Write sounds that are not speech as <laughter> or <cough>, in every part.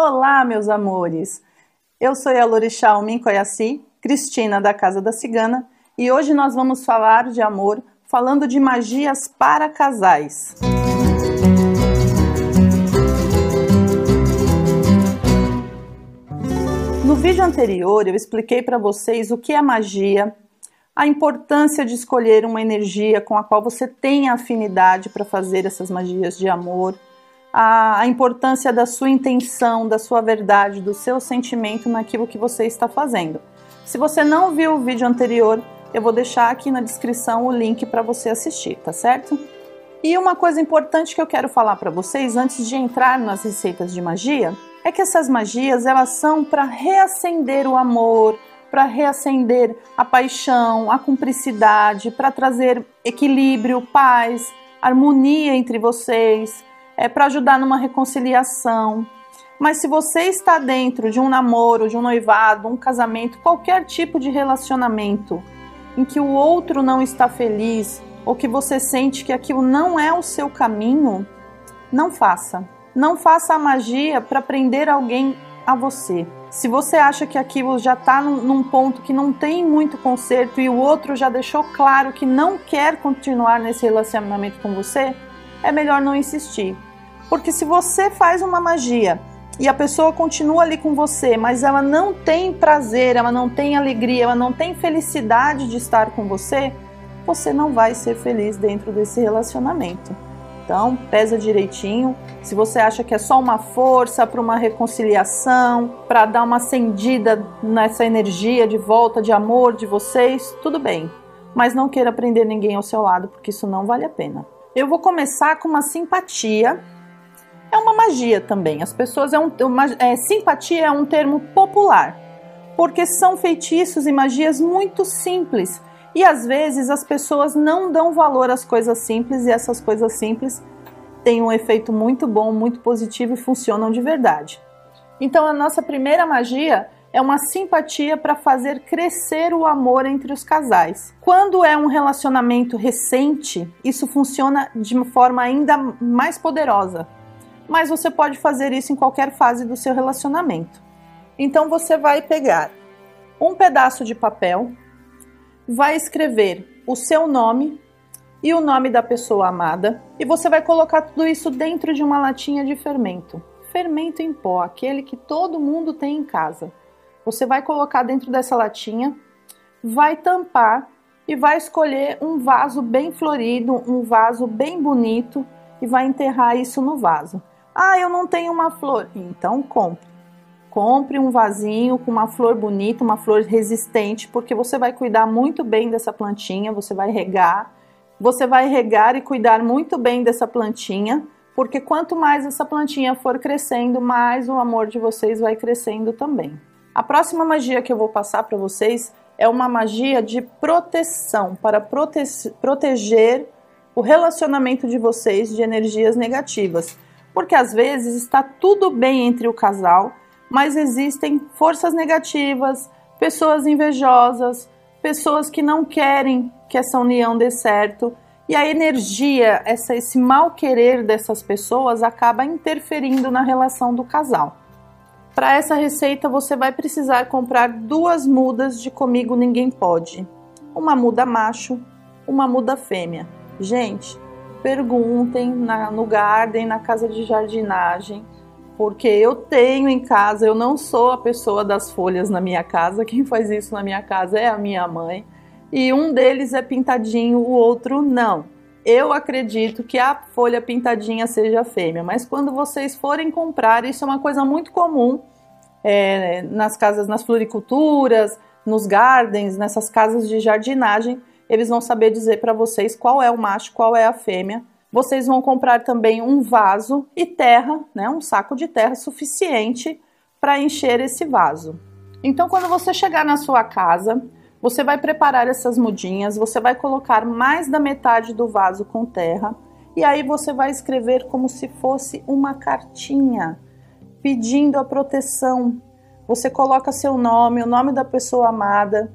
Olá, meus amores! Eu sou a Lorixá Minkoyassi, Cristina da Casa da Cigana, e hoje nós vamos falar de amor, falando de magias para casais. No vídeo anterior eu expliquei para vocês o que é magia, a importância de escolher uma energia com a qual você tem afinidade para fazer essas magias de amor, a, a importância da sua intenção, da sua verdade, do seu sentimento naquilo que você está fazendo. Se você não viu o vídeo anterior, eu vou deixar aqui na descrição o link para você assistir, tá certo? E uma coisa importante que eu quero falar para vocês antes de entrar nas receitas de magia é que essas magias elas são para reacender o amor, para reacender a paixão, a cumplicidade, para trazer equilíbrio, paz, harmonia entre vocês, é para ajudar numa reconciliação. Mas se você está dentro de um namoro, de um noivado, um casamento, qualquer tipo de relacionamento em que o outro não está feliz ou que você sente que aquilo não é o seu caminho, não faça. Não faça a magia para prender alguém a você. Se você acha que aquilo já está num, num, ponto que não tem muito conserto e o outro já deixou claro que não quer continuar nesse relacionamento com você, é melhor não insistir. Porque se você faz uma magia e a pessoa continua ali com você, mas ela não tem prazer, ela não tem alegria, ela não tem felicidade de estar com você, você não vai ser feliz dentro desse relacionamento. Então, pesa direitinho. Se você acha que é só uma força para uma reconciliação, para dar uma acendida nessa energia de volta de amor de vocês, tudo bem. Mas não queira prender ninguém ao seu lado, porque isso não vale a pena. Eu vou começar com uma simpatia é uma magia também. As pessoas é um uma, é, simpatia é um termo popular, porque são feitiços e magias muito simples. E às vezes as pessoas não dão valor às coisas simples e essas coisas simples têm um efeito muito bom, muito positivo e funcionam de verdade. Então a nossa primeira magia é uma simpatia para fazer crescer o amor entre os casais. Quando é um relacionamento recente, isso funciona de forma ainda mais poderosa, mas você pode fazer isso em qualquer fase do seu relacionamento. Então você vai pegar um pedaço de papel, vai escrever o seu nome e o nome da pessoa amada e você vai colocar tudo isso dentro de uma latinha de fermento. Fermento em pó, aquele que todo mundo tem em casa. Você vai colocar dentro dessa latinha, vai tampar e vai escolher um vaso bem florido, um vaso bem bonito e vai enterrar isso no vaso. Ah, eu não tenho uma flor. Então compre. Compre um vasinho com uma flor bonita, uma flor resistente, porque você vai cuidar muito bem dessa plantinha, você vai regar. Você vai regar e cuidar muito bem dessa plantinha, porque quanto mais essa plantinha for crescendo, mais o amor de vocês vai crescendo também. A próxima magia que eu vou passar para vocês é uma magia de proteção, para prote proteger o relacionamento de vocês de energias negativas porque às vezes está tudo bem entre o casal, mas existem forças negativas, pessoas invejosas, pessoas que não querem que essa união dê certo. E a energia, essa, esse mal querer dessas pessoas acaba interferindo na relação do casal. Para essa receita você vai precisar comprar duas mudas de Comigo Ninguém Pode. Uma muda macho, uma muda fêmea. Gente, perguntem na, no garden, na casa de jardinagem, porque eu tenho em casa, eu não sou a pessoa das folhas na minha casa, <laughs> quem faz isso na minha casa é a minha mãe, e um deles é pintadinho, o outro não. Eu acredito que a folha pintadinha seja fêmea, mas quando vocês forem comprar, isso é uma coisa muito comum é, nas casas, nas floriculturas, nos gardens, nessas casas de jardinagem, eles vão saber dizer para vocês qual é o macho, qual é a fêmea. Vocês vão comprar também um vaso e terra, né, um saco de terra suficiente para encher esse vaso. Então, quando você chegar na sua casa, você vai preparar essas mudinhas, você vai colocar mais da metade do vaso com terra e aí você vai escrever como se fosse uma cartinha pedindo a proteção. Você coloca seu nome, o nome da pessoa amada,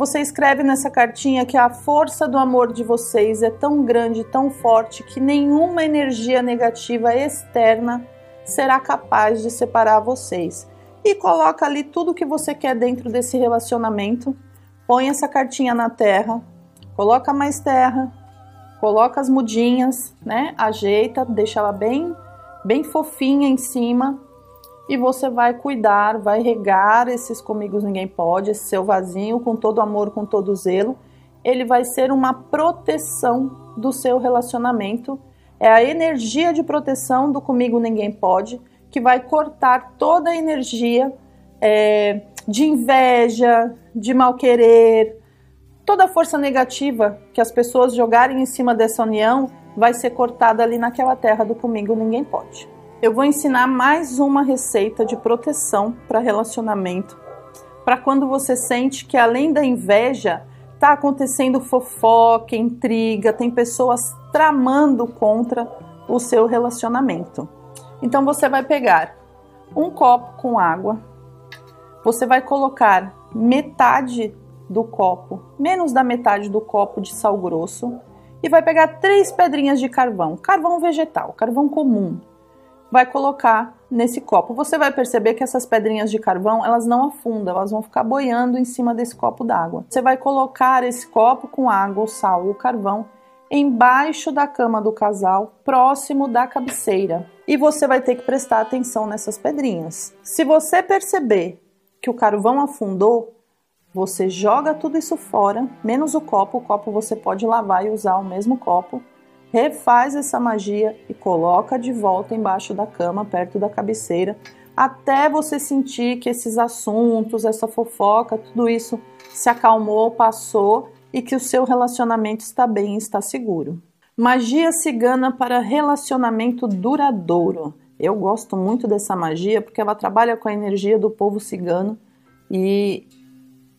você escreve nessa cartinha que a força do amor de vocês é tão grande, tão forte, que nenhuma energia negativa externa será capaz de separar vocês. E coloca ali tudo que você quer dentro desse relacionamento. Põe essa cartinha na terra, coloca mais terra, coloca as mudinhas, né? Ajeita, deixa ela bem, bem fofinha em cima e você vai cuidar, vai regar esses comigo ninguém pode, esse seu vasinho com todo amor, com todo zelo. Ele vai ser uma proteção do seu relacionamento. É a energia de proteção do comigo ninguém pode que vai cortar toda a energia é, de inveja, de mal querer, toda a força negativa que as pessoas jogarem em cima dessa união vai ser cortada ali naquela terra do comigo ninguém pode eu vou ensinar mais uma receita de proteção para relacionamento, para quando você sente que além da inveja está acontecendo fofoca, intriga, tem pessoas tramando contra o seu relacionamento. Então você vai pegar um copo com água, você vai colocar metade do copo, menos da metade do copo de sal grosso, e vai pegar três pedrinhas de carvão, carvão vegetal, carvão comum, vai colocar nesse copo. Você vai perceber que essas pedrinhas de carvão, elas não afundam, elas vão ficar boiando em cima desse copo d'água. Você vai colocar esse copo com água, o sal e o carvão embaixo da cama do casal, próximo da cabeceira. E você vai ter que prestar atenção nessas pedrinhas. Se você perceber que o carvão afundou, você joga tudo isso fora, menos o copo. O copo você pode lavar e usar o mesmo copo refaz essa magia e coloca de volta embaixo da cama, perto da cabeceira, até você sentir que esses assuntos, essa fofoca, tudo isso se acalmou, passou e que o seu relacionamento está bem, está seguro. Magia cigana para relacionamento duradouro. Eu gosto muito dessa magia porque ela trabalha com a energia do povo cigano e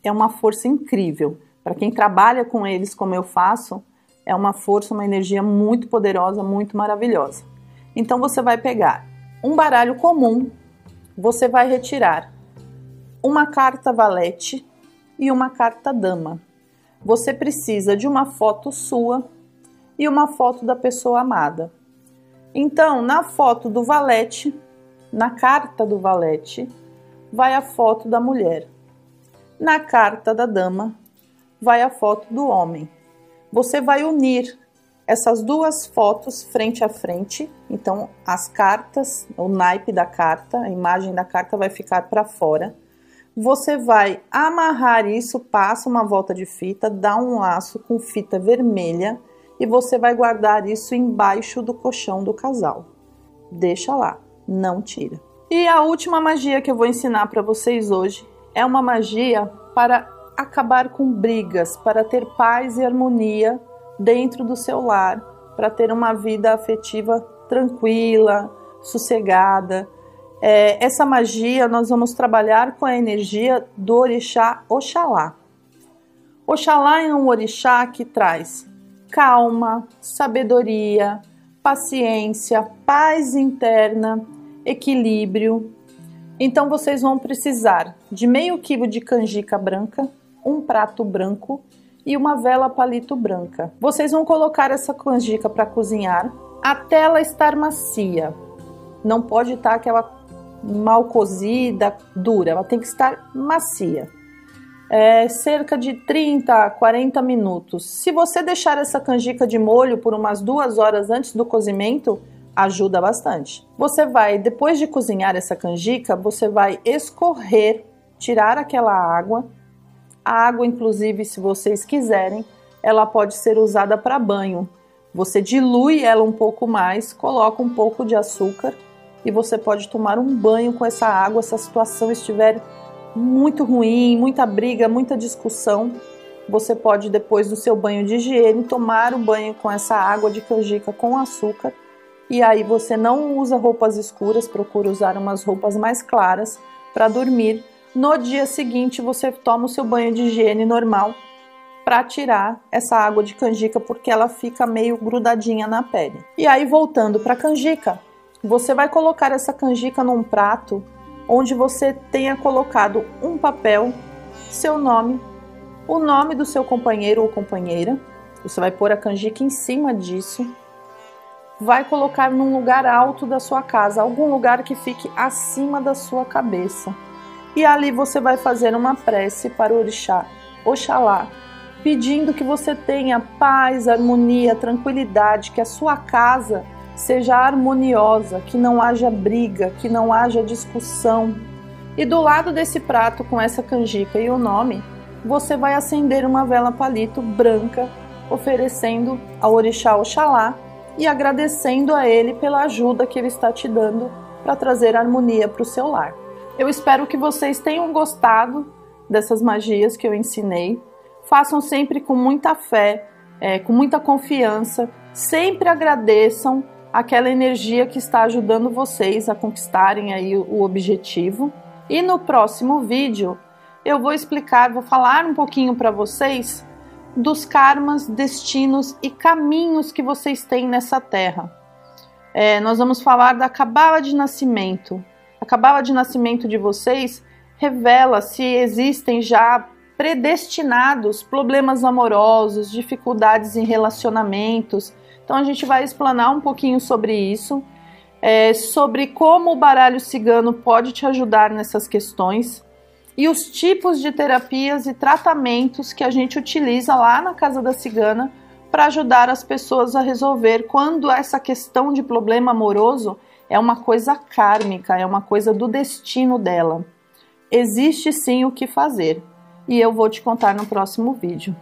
é uma força incrível. Para quem trabalha com eles, como eu faço, é uma força, uma energia muito poderosa, muito maravilhosa. Então você vai pegar um baralho comum, você vai retirar uma carta valete e uma carta dama. Você precisa de uma foto sua e uma foto da pessoa amada. Então, na foto do valete, na carta do valete, vai a foto da mulher. Na carta da dama, vai a foto do homem você vai unir essas duas fotos frente a frente. Então, as cartas, o naipe da carta, a imagem da carta vai ficar para fora. Você vai amarrar isso, passa uma volta de fita, dá um laço com fita vermelha e você vai guardar isso embaixo do colchão do casal. Deixa lá, não tira. E a última magia que eu vou ensinar para vocês hoje é uma magia para acabar com brigas, para ter paz e harmonia dentro do seu lar, para ter uma vida afetiva tranquila, sossegada. É, essa magia nós vamos trabalhar com a energia do orixá Oxalá. Oxalá é um orixá que traz calma, sabedoria, paciência, paz interna, equilíbrio. Então vocês vão precisar de meio quilo de canjica branca, um prato branco e uma vela palito branca. Vocês vão colocar essa canjica para cozinhar até ela estar macia. Não pode estar aquela mal cozida, dura, ela tem que estar macia. É cerca de 30 a 40 minutos. Se você deixar essa canjica de molho por umas duas horas antes do cozimento, ajuda bastante. Você vai, depois de cozinhar essa canjica, você vai escorrer, tirar aquela água a água, inclusive, se vocês quiserem, ela pode ser usada para banho. Você dilui ela um pouco mais, coloca um pouco de açúcar e você pode tomar um banho com essa água se a situação estiver muito ruim, muita briga, muita discussão. Você pode, depois do seu banho de higiene, tomar o banho com essa água de canjica com açúcar. E aí você não usa roupas escuras, procura usar umas roupas mais claras para dormir no dia seguinte, você toma o seu banho de higiene normal para tirar essa água de canjica porque ela fica meio grudadinha na pele. E aí, voltando para canjica, você vai colocar essa canjica num prato onde você tenha colocado um papel, seu nome, o nome do seu companheiro ou companheira. Você vai pôr a canjica em cima disso. vai colocar num lugar alto da sua casa, algum lugar que fique acima da sua cabeça. E ali você vai fazer uma prece para o orixá, Oxalá, pedindo que você tenha paz, harmonia, tranquilidade, que a sua casa seja harmoniosa, que não haja briga, que não haja discussão. E do lado desse prato com essa canjica e o nome, você vai acender uma vela palito branca, oferecendo ao orixá Oxalá e agradecendo a ele pela ajuda que ele está te dando para trazer harmonia para o seu lar. Eu espero que vocês tenham gostado dessas magias que eu ensinei. Façam sempre com muita fé, é, com muita confiança. Sempre agradeçam aquela energia que está ajudando vocês a conquistarem aí o objetivo. E no próximo vídeo eu vou explicar, vou falar um pouquinho para vocês dos karmas, destinos e caminhos que vocês têm nessa terra. É, nós vamos falar da cabala de nascimento. A cabala de nascimento de vocês revela se existem já predestinados problemas amorosos, dificuldades em relacionamentos. Então a gente vai explanar um pouquinho sobre isso, é, sobre como o baralho cigano pode te ajudar nessas questões e os tipos de terapias e tratamentos que a gente utiliza lá na Casa da Cigana para ajudar as pessoas a resolver quando essa questão de problema amoroso é uma coisa kármica, é uma coisa do destino dela. Existe sim o que fazer e eu vou te contar no próximo vídeo.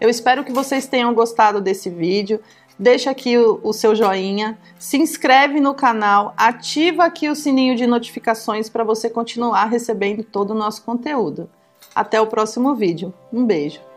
Eu espero que vocês tenham gostado desse vídeo deixa aqui o, o, seu joinha, se inscreve no canal, ativa aqui o sininho de notificações para você continuar recebendo todo o nosso conteúdo. Até o próximo vídeo. Um beijo!